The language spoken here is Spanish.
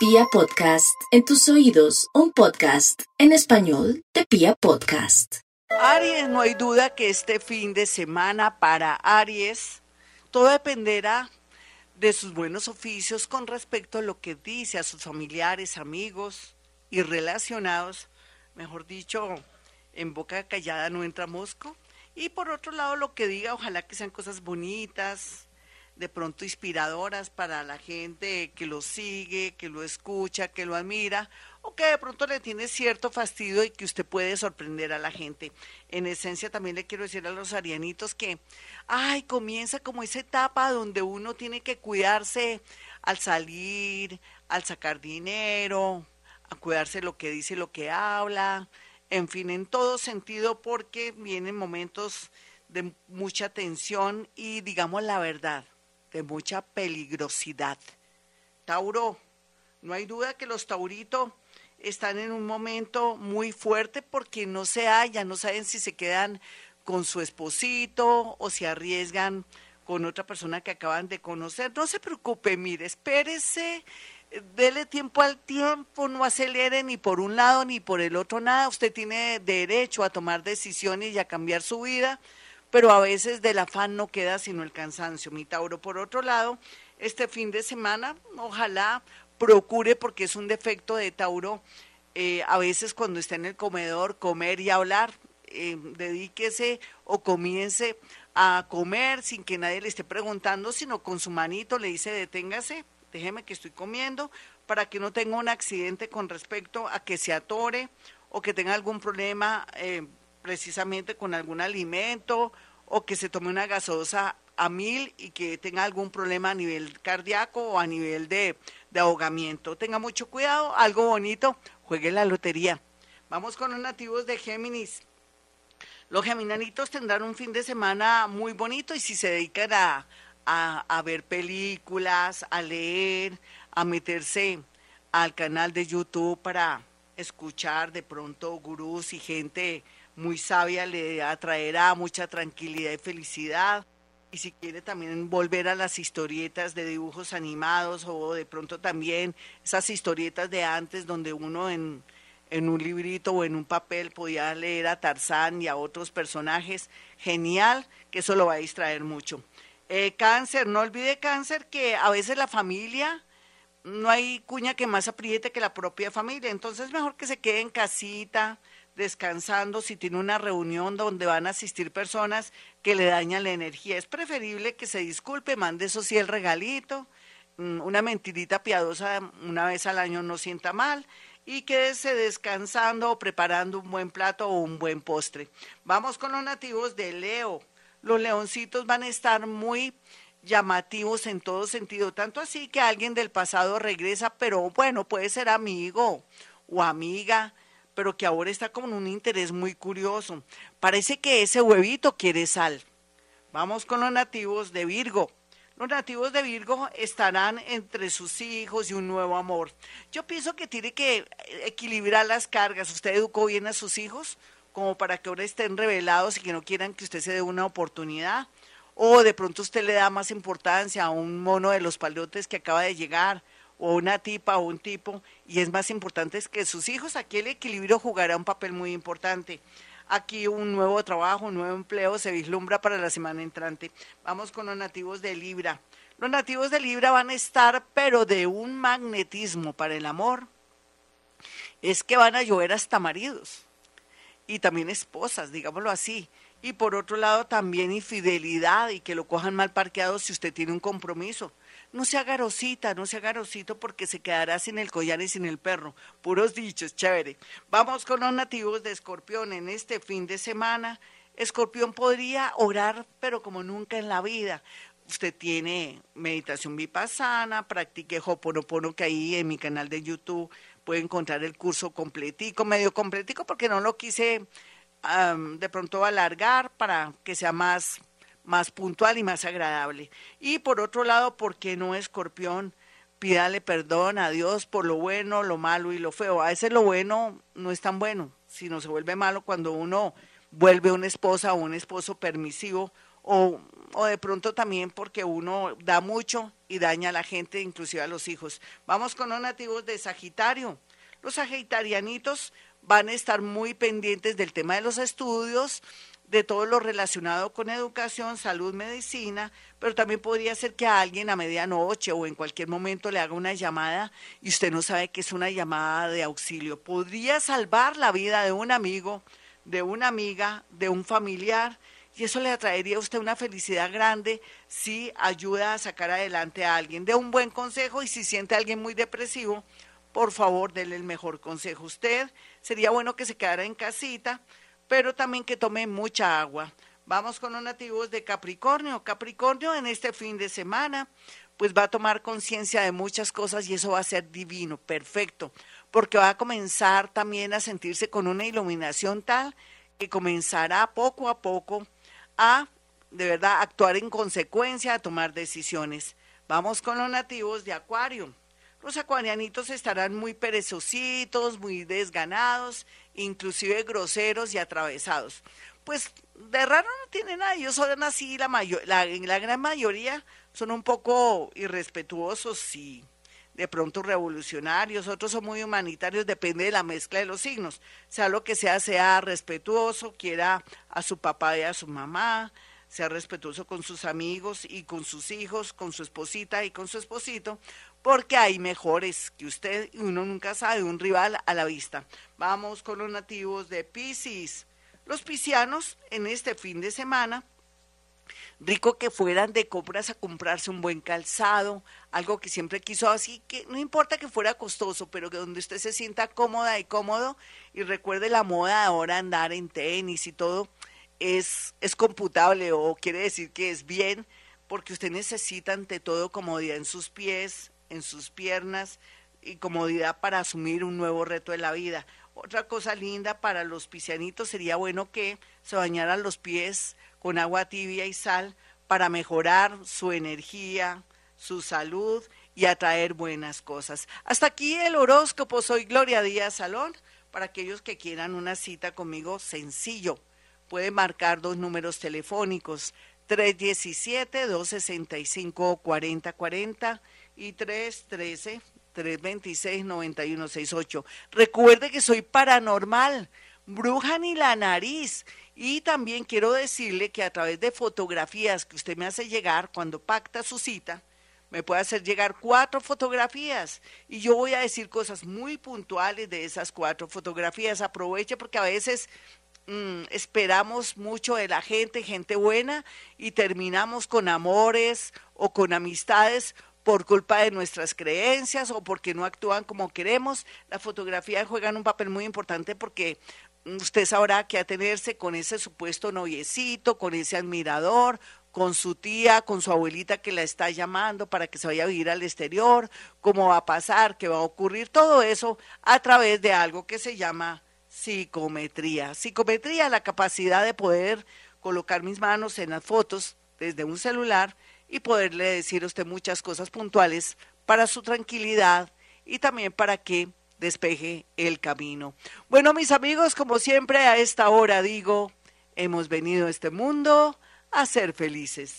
Pia Podcast, en tus oídos, un podcast en español de Pia Podcast. Aries, no hay duda que este fin de semana para Aries, todo dependerá de sus buenos oficios con respecto a lo que dice a sus familiares, amigos y relacionados, mejor dicho, en boca callada no entra mosco. Y por otro lado, lo que diga, ojalá que sean cosas bonitas, de pronto inspiradoras para la gente que lo sigue, que lo escucha, que lo admira, o que de pronto le tiene cierto fastidio y que usted puede sorprender a la gente. En esencia también le quiero decir a los arianitos que, ay, comienza como esa etapa donde uno tiene que cuidarse al salir, al sacar dinero, a cuidarse lo que dice, lo que habla, en fin, en todo sentido, porque vienen momentos de mucha tensión y digamos la verdad de mucha peligrosidad. Tauro, no hay duda que los tauritos están en un momento muy fuerte porque no se hallan, no saben si se quedan con su esposito o si arriesgan con otra persona que acaban de conocer. No se preocupe, mire, espérese, dele tiempo al tiempo, no acelere ni por un lado ni por el otro nada. Usted tiene derecho a tomar decisiones y a cambiar su vida pero a veces del afán no queda sino el cansancio. Mi Tauro, por otro lado, este fin de semana, ojalá procure, porque es un defecto de Tauro, eh, a veces cuando está en el comedor, comer y hablar, eh, dedíquese o comience a comer sin que nadie le esté preguntando, sino con su manito le dice deténgase, déjeme que estoy comiendo, para que no tenga un accidente con respecto a que se atore o que tenga algún problema eh, precisamente con algún alimento o que se tome una gasosa a mil y que tenga algún problema a nivel cardíaco o a nivel de, ahogamiento. Tenga mucho cuidado, algo bonito, juegue la lotería. Vamos con los nativos de Géminis. Los geminanitos tendrán un fin de semana muy bonito y si se dedican a, a ver películas, a leer, a meterse al canal de YouTube para escuchar de pronto gurús y gente muy sabia, le atraerá mucha tranquilidad y felicidad. Y si quiere también volver a las historietas de dibujos animados o de pronto también esas historietas de antes donde uno en, en un librito o en un papel podía leer a Tarzán y a otros personajes, genial, que eso lo va a distraer mucho. Eh, cáncer, no olvide cáncer que a veces la familia, no hay cuña que más apriete que la propia familia, entonces mejor que se quede en casita, descansando, si tiene una reunión donde van a asistir personas que le dañan la energía. Es preferible que se disculpe, mande eso sí el regalito, mm, una mentirita piadosa una vez al año no sienta mal y quédese descansando o preparando un buen plato o un buen postre. Vamos con los nativos de Leo. Los leoncitos van a estar muy llamativos en todo sentido, tanto así que alguien del pasado regresa, pero bueno, puede ser amigo o amiga pero que ahora está con un interés muy curioso. Parece que ese huevito quiere sal. Vamos con los nativos de Virgo. Los nativos de Virgo estarán entre sus hijos y un nuevo amor. Yo pienso que tiene que equilibrar las cargas. ¿Usted educó bien a sus hijos como para que ahora estén revelados y que no quieran que usted se dé una oportunidad? O de pronto usted le da más importancia a un mono de los palotes que acaba de llegar o una tipa o un tipo, y es más importante que sus hijos, aquí el equilibrio jugará un papel muy importante. Aquí un nuevo trabajo, un nuevo empleo se vislumbra para la semana entrante. Vamos con los nativos de Libra. Los nativos de Libra van a estar, pero de un magnetismo para el amor. Es que van a llover hasta maridos y también esposas, digámoslo así. Y por otro lado también infidelidad y que lo cojan mal parqueado si usted tiene un compromiso. No sea garosita, no sea garosito porque se quedará sin el collar y sin el perro. Puros dichos, chévere. Vamos con los nativos de Escorpión en este fin de semana. Escorpión podría orar, pero como nunca en la vida. Usted tiene meditación vipassana, practique Hoponopono, que ahí en mi canal de YouTube puede encontrar el curso completico, medio completico, porque no lo quise de pronto alargar para que sea más más puntual y más agradable. Y por otro lado, ¿por qué no escorpión? Pídale perdón a Dios por lo bueno, lo malo y lo feo. A veces lo bueno no es tan bueno, sino se vuelve malo cuando uno vuelve una esposa o un esposo permisivo o o de pronto también porque uno da mucho y daña a la gente, inclusive a los hijos. Vamos con los nativos de Sagitario. Los sagitarianitos van a estar muy pendientes del tema de los estudios, de todo lo relacionado con educación, salud, medicina, pero también podría ser que a alguien a medianoche o en cualquier momento le haga una llamada y usted no sabe que es una llamada de auxilio. Podría salvar la vida de un amigo, de una amiga, de un familiar y eso le atraería a usted una felicidad grande si ayuda a sacar adelante a alguien. De un buen consejo y si siente a alguien muy depresivo, por favor, déle el mejor consejo. Usted sería bueno que se quedara en casita, pero también que tome mucha agua. Vamos con los nativos de Capricornio. Capricornio en este fin de semana, pues va a tomar conciencia de muchas cosas y eso va a ser divino, perfecto, porque va a comenzar también a sentirse con una iluminación tal que comenzará poco a poco a, de verdad, actuar en consecuencia, a tomar decisiones. Vamos con los nativos de Acuario. Los acuarianitos estarán muy perezositos, muy desganados, inclusive groseros y atravesados. Pues de raro no tienen nada, ellos son así, la, mayor, la, la gran mayoría son un poco irrespetuosos y de pronto revolucionarios, otros son muy humanitarios, depende de la mezcla de los signos. Sea lo que sea, sea respetuoso, quiera a su papá y a su mamá, sea respetuoso con sus amigos y con sus hijos, con su esposita y con su esposito, porque hay mejores que usted y uno nunca sabe, un rival a la vista. Vamos con los nativos de Pisces. Los piscianos en este fin de semana, rico que fueran de compras a comprarse un buen calzado, algo que siempre quiso así, que no importa que fuera costoso, pero que donde usted se sienta cómoda y cómodo y recuerde la moda ahora andar en tenis y todo, es, es computable o quiere decir que es bien, porque usted necesita ante todo comodidad en sus pies, en sus piernas y comodidad para asumir un nuevo reto de la vida. Otra cosa linda para los piscianitos sería bueno que se bañaran los pies con agua tibia y sal para mejorar su energía, su salud y atraer buenas cosas. Hasta aquí el horóscopo. Soy Gloria Díaz Salón. Para aquellos que quieran una cita conmigo, sencillo. Puede marcar dos números telefónicos, 317-265-4040 y 313-326-9168. Recuerde que soy paranormal, bruja ni la nariz. Y también quiero decirle que a través de fotografías que usted me hace llegar cuando pacta su cita, me puede hacer llegar cuatro fotografías y yo voy a decir cosas muy puntuales de esas cuatro fotografías. Aproveche porque a veces mm, esperamos mucho de la gente, gente buena, y terminamos con amores o con amistades por culpa de nuestras creencias o porque no actúan como queremos. La fotografía juega un papel muy importante porque usted sabrá que atenerse con ese supuesto noviecito, con ese admirador, con su tía, con su abuelita que la está llamando para que se vaya a vivir al exterior, cómo va a pasar, qué va a ocurrir, todo eso a través de algo que se llama psicometría. Psicometría, la capacidad de poder colocar mis manos en las fotos desde un celular y poderle decir a usted muchas cosas puntuales para su tranquilidad y también para que despeje el camino. Bueno, mis amigos, como siempre a esta hora digo, hemos venido a este mundo a ser felices.